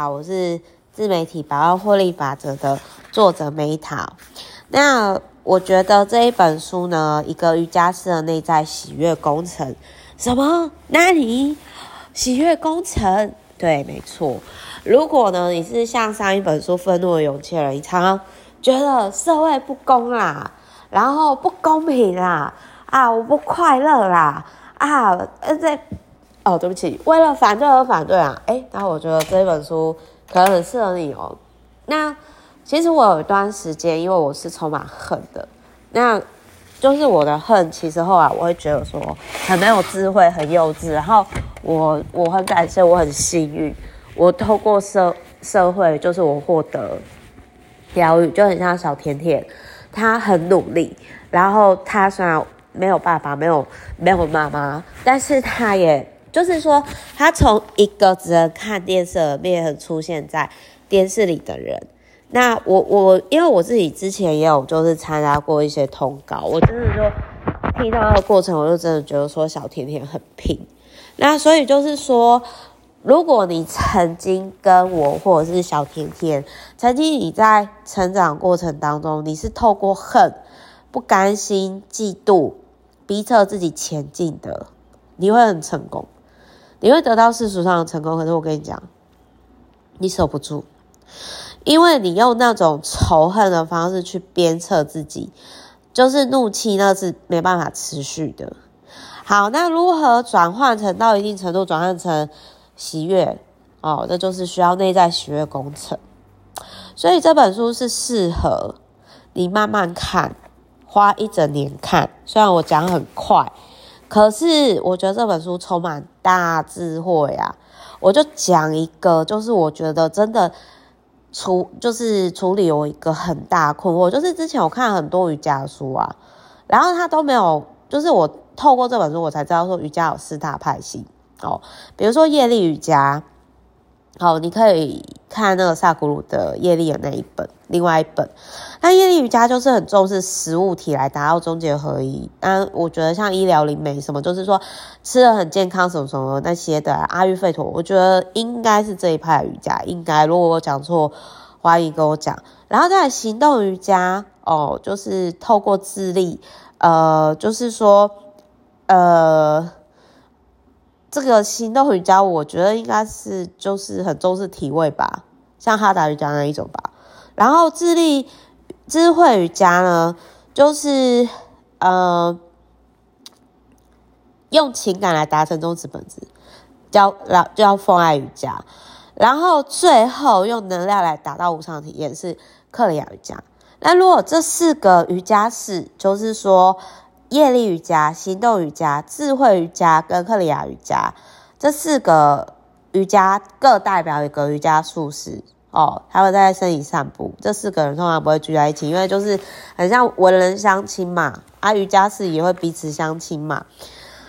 好，我是自媒体百万获利法则的作者 Meta。那我觉得这一本书呢，一个瑜伽师的内在喜悦工程，什么？哪里？喜悦工程？对，没错。如果呢，你是像上一本书《愤怒的勇气》人，你常常觉得社会不公啦，然后不公平啦，啊，我不快乐啦，啊，呃，在。哦，对不起，为了反对而反对啊！诶，那我觉得这本书可能很适合你哦。那其实我有一段时间，因为我是充满恨的，那就是我的恨，其实后来我会觉得说很没有智慧，很幼稚。然后我我很感谢，我很幸运，我透过社社会，就是我获得疗愈，就很像小甜甜，她很努力，然后她虽然没有爸爸，没有没有妈妈，但是他也。就是说，他从一个只能看电视而变成出现在电视里的人。那我我因为我自己之前也有就是参加过一些通告，我真的就听到那个过程，我就真的觉得说小甜甜很拼。那所以就是说，如果你曾经跟我或者是小甜甜，曾经你在成长过程当中，你是透过恨、不甘心、嫉妒，逼迫自己前进的，你会很成功。你会得到世俗上的成功，可是我跟你讲，你守不住，因为你用那种仇恨的方式去鞭策自己，就是怒气，那是没办法持续的。好，那如何转换成到一定程度转换成喜悦？哦，这就是需要内在喜悦工程。所以这本书是适合你慢慢看，花一整年看。虽然我讲很快。可是我觉得这本书充满大智慧啊！我就讲一个，就是我觉得真的处就是处理有一个很大困惑，就是之前我看很多瑜伽书啊，然后他都没有，就是我透过这本书我才知道说瑜伽有四大派系哦，比如说业力瑜伽。好，你可以看那个萨古鲁的业力的那一本，另外一本。那业力瑜伽就是很重视食物体来达到终结合一。那我觉得像医疗灵媒什么，就是说吃的很健康什么什么那些的阿育吠陀，我觉得应该是这一派瑜伽。应该，如果我讲错，欢迎跟我讲。然后再行动瑜伽，哦，就是透过自力，呃，就是说，呃。这个行动瑜伽，我觉得应该是就是很重视体位吧，像哈达瑜伽那一种吧。然后智力智慧瑜伽呢，就是呃用情感来达成终止本质，叫叫奉爱瑜伽。然后最后用能量来达到无上体验是克里亚瑜伽。那如果这四个瑜伽是，就是说。业力瑜伽、行动瑜伽、智慧瑜伽跟克里亚瑜伽这四个瑜伽各代表一个瑜伽术士哦，他们在身体散步。这四个人通常不会聚在一起，因为就是很像文人相亲嘛。啊，瑜伽士也会彼此相亲嘛。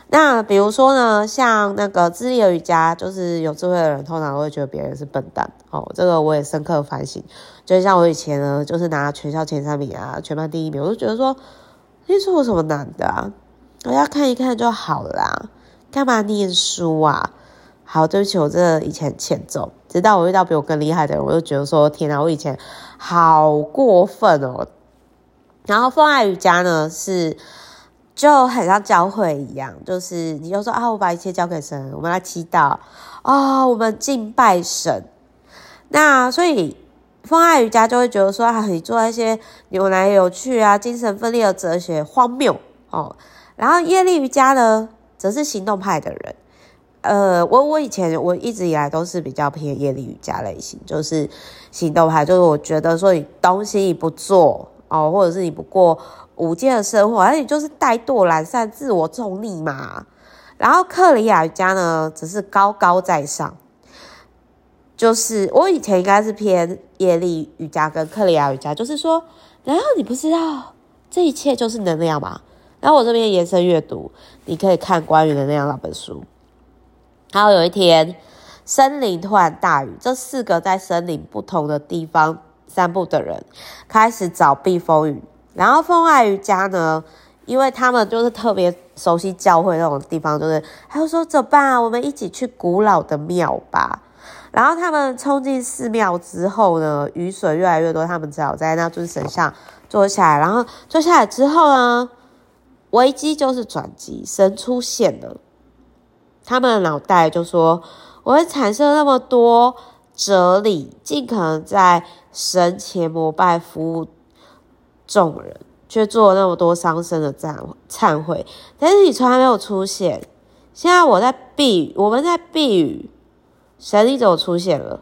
那比如说呢，像那个智力瑜伽，就是有智慧的人通常会觉得别人是笨蛋哦。这个我也深刻反省，就像我以前呢，就是拿全校前三名啊，全班第一名，我就觉得说。你说有什么难的啊？我要看一看就好啦，干嘛念书啊？好，对不起，我真的以前欠揍，直到我遇到比我更厉害的人，我就觉得说，天哪，我以前好过分哦。然后奉爱瑜伽呢，是就很像教会一样，就是你就说啊，我把一切交给神，我们来祈祷啊，哦，我们敬拜神。那所以。风爱瑜伽就会觉得说，啊，你做一些扭来扭去啊，精神分裂的哲学荒谬哦。然后业力瑜伽呢，则是行动派的人。呃，我我以前我一直以来都是比较偏业力瑜伽类型，就是行动派，就是我觉得说你东西你不做哦，或者是你不过无间的生活，而你就是怠惰懒散、自我中立嘛。然后克里亚瑜伽呢，则是高高在上。就是我以前应该是偏业力瑜伽跟克里亚瑜伽，就是说，然后你不知道这一切就是能量嘛？然后我这边延伸阅读，你可以看关于能量那本书。然后有一天，森林突然大雨，这四个在森林不同的地方散步的人开始找避风雨。然后风爱瑜伽呢，因为他们就是特别熟悉教会那种地方，就是他就说：“走吧，我们一起去古老的庙吧。”然后他们冲进寺庙之后呢，雨水越来越多，他们只好在那尊神像坐下来。然后坐下来之后呢，危机就是转机，神出现了。他们的脑袋就说：“我会产生那么多哲理，尽可能在神前膜拜服务众人，却做了那么多伤身的忏忏悔。但是你从来没有出现。现在我在避雨，我们在避雨。”神你怎么出现了？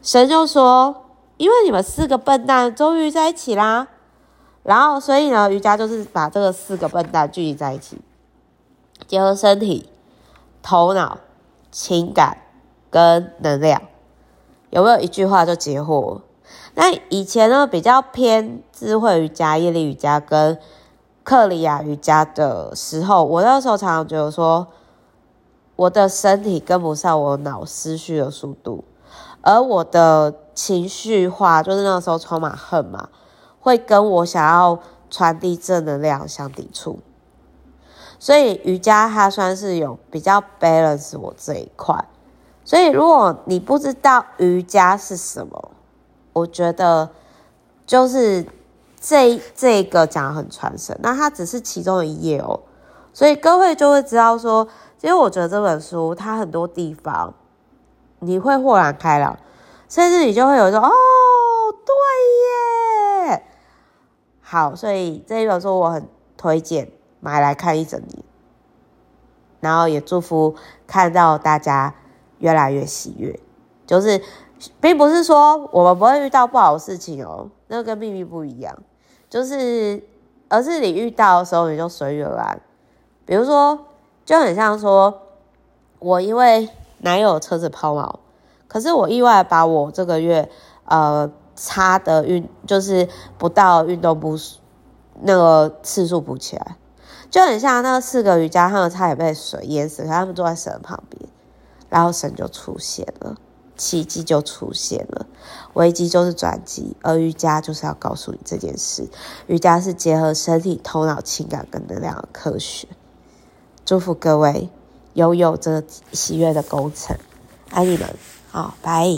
神就说：“因为你们四个笨蛋终于在一起啦。”然后，所以呢，瑜伽就是把这个四个笨蛋聚集在一起，结合身体、头脑、情感跟能量。有没有一句话就解惑？那以前呢，比较偏智慧瑜伽、业力瑜伽跟克里亚瑜伽的时候，我那时候常常觉得说。我的身体跟不上我脑思绪的速度，而我的情绪化，就是那时候充满恨嘛，会跟我想要传递正能量相抵触。所以瑜伽它算是有比较 balance 我这一块。所以如果你不知道瑜伽是什么，我觉得就是这这个讲得很传神，那它只是其中一页哦。所以各位就会知道说。其实我觉得这本书它很多地方你会豁然开朗，甚至你就会有一种哦，对耶，好，所以这一本书我很推荐买来看一整年，然后也祝福看到大家越来越喜悦，就是并不是说我们不会遇到不好的事情哦，那个跟秘密不一样，就是而是你遇到的时候你就随遇而安，比如说。就很像说，我因为男友车子抛锚，可是我意外把我这个月呃差的运就是不到运动部那个次数补起来，就很像那四个瑜伽，他们差点被水淹死，他们坐在神旁边，然后神就出现了，奇迹就出现了，危机就是转机，而瑜伽就是要告诉你这件事，瑜伽是结合身体、头脑、情感跟能量的科学。祝福各位拥有这喜悦的工程，爱你们，好，拜。